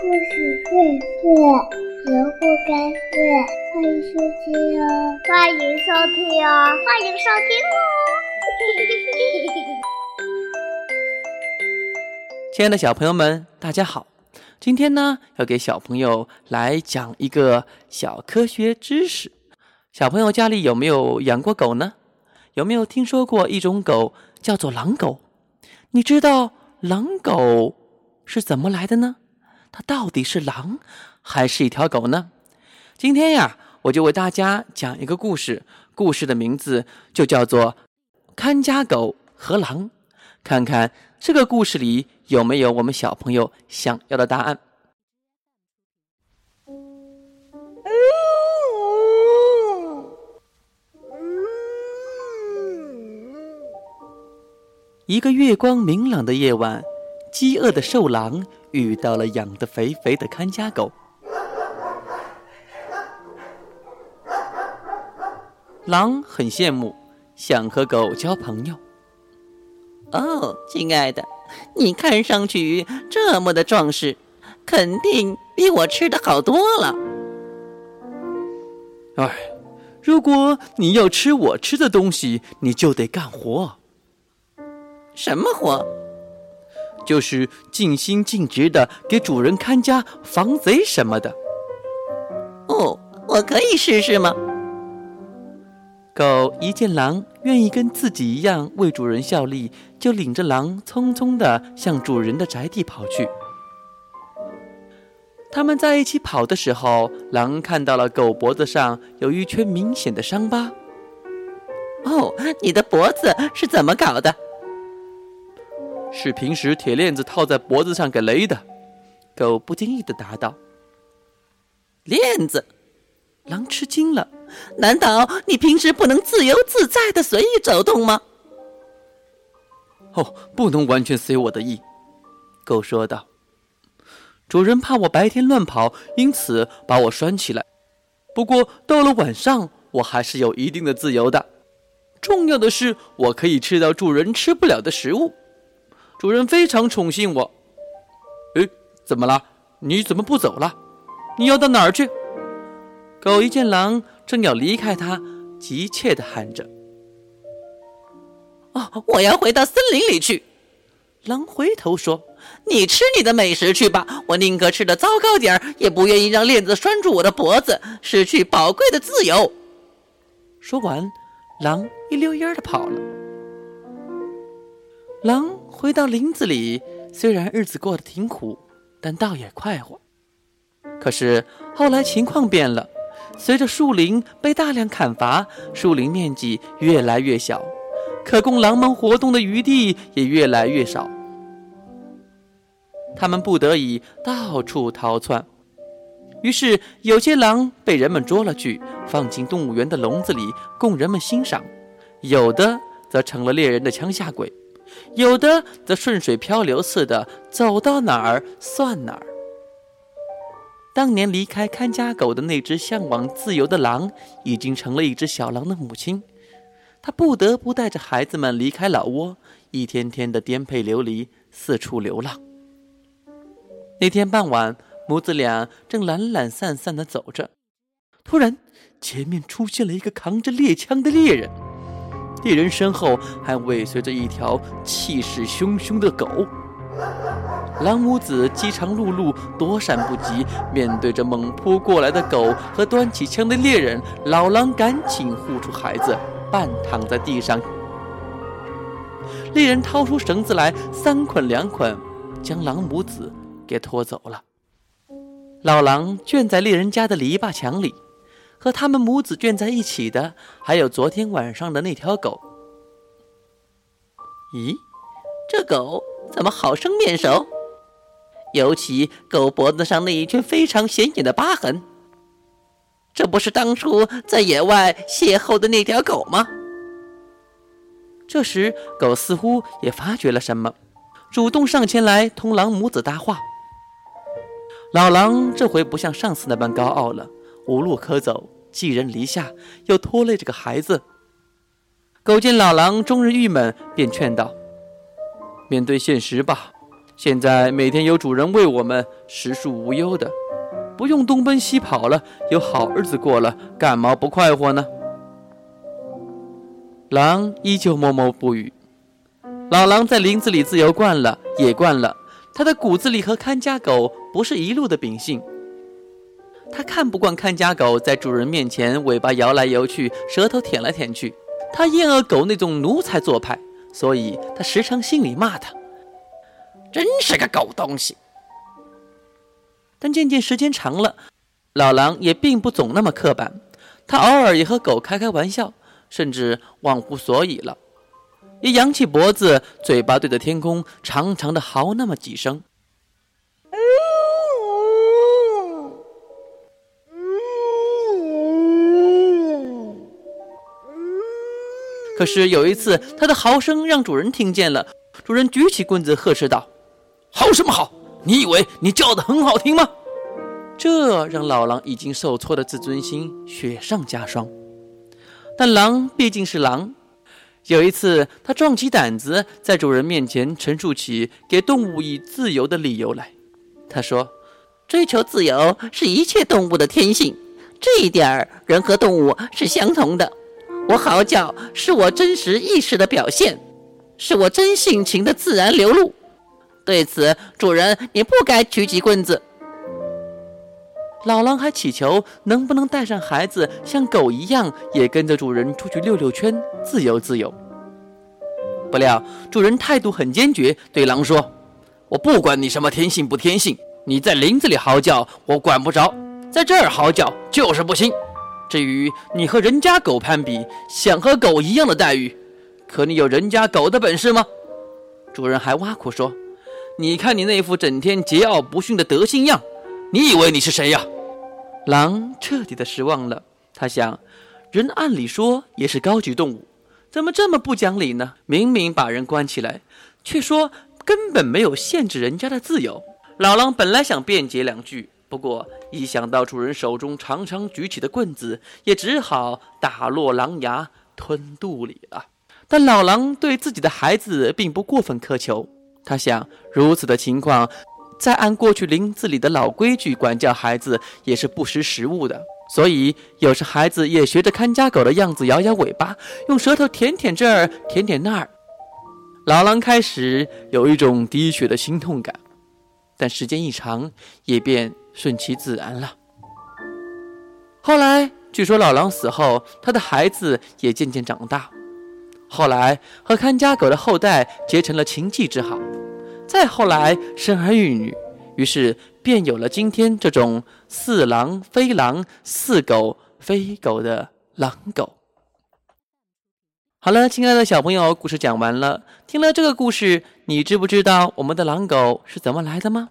故事会睡，人不该睡。欢迎收听哦，欢迎收听哦，欢迎收听哦。亲爱的小朋友们，大家好！今天呢，要给小朋友来讲一个小科学知识。小朋友家里有没有养过狗呢？有没有听说过一种狗叫做狼狗？你知道狼狗是怎么来的呢？它到底是狼还是一条狗呢？今天呀，我就为大家讲一个故事，故事的名字就叫做《看家狗和狼》，看看这个故事里有没有我们小朋友想要的答案。一个月光明朗的夜晚，饥饿的瘦狼遇到了养的肥肥的看家狗。狼很羡慕，想和狗交朋友。哦，亲爱的，你看上去这么的壮实，肯定比我吃的好多了。哎，如果你要吃我吃的东西，你就得干活。什么活？就是尽心尽职的给主人看家、防贼什么的。哦，我可以试试吗？狗一见狼愿意跟自己一样为主人效力，就领着狼匆匆的向主人的宅地跑去。他们在一起跑的时候，狼看到了狗脖子上有一圈明显的伤疤。哦，你的脖子是怎么搞的？是平时铁链子套在脖子上给勒的，狗不经意的答道。链子，狼吃惊了，难道你平时不能自由自在的随意走动吗？哦，不能完全随我的意，狗说道。主人怕我白天乱跑，因此把我拴起来。不过到了晚上，我还是有一定的自由的。重要的是，我可以吃到主人吃不了的食物。主人非常宠幸我。哎，怎么了？你怎么不走了？你要到哪儿去？狗一见狼正要离开它，急切地喊着：“哦，我要回到森林里去。”狼回头说：“你吃你的美食去吧，我宁可吃的糟糕点儿，也不愿意让链子拴住我的脖子，失去宝贵的自由。”说完，狼一溜烟儿的跑了。狼回到林子里，虽然日子过得挺苦，但倒也快活。可是后来情况变了，随着树林被大量砍伐，树林面积越来越小，可供狼们活动的余地也越来越少。他们不得已到处逃窜，于是有些狼被人们捉了去，放进动物园的笼子里供人们欣赏；有的则成了猎人的枪下鬼。有的则顺水漂流似的走到哪儿算哪儿。当年离开看家狗的那只向往自由的狼，已经成了一只小狼的母亲。它不得不带着孩子们离开老窝，一天天的颠沛流离，四处流浪。那天傍晚，母子俩正懒懒散散的走着，突然，前面出现了一个扛着猎枪的猎人。猎人身后还尾随着一条气势汹汹的狗，狼母子饥肠辘辘，躲闪不及。面对着猛扑过来的狗和端起枪的猎人，老狼赶紧护住孩子，半躺在地上。猎人掏出绳子来，三捆两捆，将狼母子给拖走了。老狼圈在猎人家的篱笆墙里。和他们母子圈在一起的，还有昨天晚上的那条狗。咦，这狗怎么好生面熟？尤其狗脖子上那一圈非常显眼的疤痕，这不是当初在野外邂逅的那条狗吗？这时，狗似乎也发觉了什么，主动上前来同狼母子搭话。老狼这回不像上次那般高傲了。无路可走，寄人篱下，又拖累着个孩子。狗见老狼终日郁闷，便劝道：“面对现实吧，现在每天有主人喂我们，食宿无忧的，不用东奔西跑了，有好日子过了，干嘛不快活呢？狼依旧默默不语。老狼在林子里自由惯了，野惯了，他的骨子里和看家狗不是一路的秉性。他看不惯看家狗在主人面前尾巴摇来摇去，舌头舔来舔去。他厌恶狗那种奴才做派，所以他时常心里骂他：“真是个狗东西。”但渐渐时间长了，老狼也并不总那么刻板，他偶尔也和狗开开玩笑，甚至忘乎所以了，也扬起脖子，嘴巴对着天空，长长的嚎那么几声。可是有一次，它的嚎声让主人听见了。主人举起棍子呵斥道：“嚎什么嚎？你以为你叫的很好听吗？”这让老狼已经受挫的自尊心雪上加霜。但狼毕竟是狼。有一次，它壮起胆子，在主人面前陈述起给动物以自由的理由来。他说：“追求自由是一切动物的天性，这一点儿人和动物是相同的。”我嚎叫是我真实意识的表现，是我真性情的自然流露。对此，主人你不该举起棍子。老狼还祈求能不能带上孩子，像狗一样也跟着主人出去溜溜圈，自由自由。不料主人态度很坚决，对狼说：“我不管你什么天性不天性，你在林子里嚎叫我管不着，在这儿嚎叫就是不行。”至于你和人家狗攀比，想和狗一样的待遇，可你有人家狗的本事吗？主人还挖苦说：“你看你那副整天桀骜不驯的德性样，你以为你是谁呀？”狼彻底的失望了。他想，人按理说也是高级动物，怎么这么不讲理呢？明明把人关起来，却说根本没有限制人家的自由。老狼本来想辩解两句。不过，一想到主人手中常常举起的棍子，也只好打落狼牙吞肚里了。但老狼对自己的孩子并不过分苛求，他想，如此的情况，再按过去林子里的老规矩管教孩子，也是不识时务的。所以，有时孩子也学着看家狗的样子，摇摇尾巴，用舌头舔舔这儿，舔舔那儿。老狼开始有一种滴血的心痛感，但时间一长，也便。顺其自然了。后来据说老狼死后，他的孩子也渐渐长大，后来和看家狗的后代结成了情继之好，再后来生儿育女，于是便有了今天这种似狼非狼、似狗非狗的狼狗。好了，亲爱的小朋友，故事讲完了。听了这个故事，你知不知道我们的狼狗是怎么来的吗？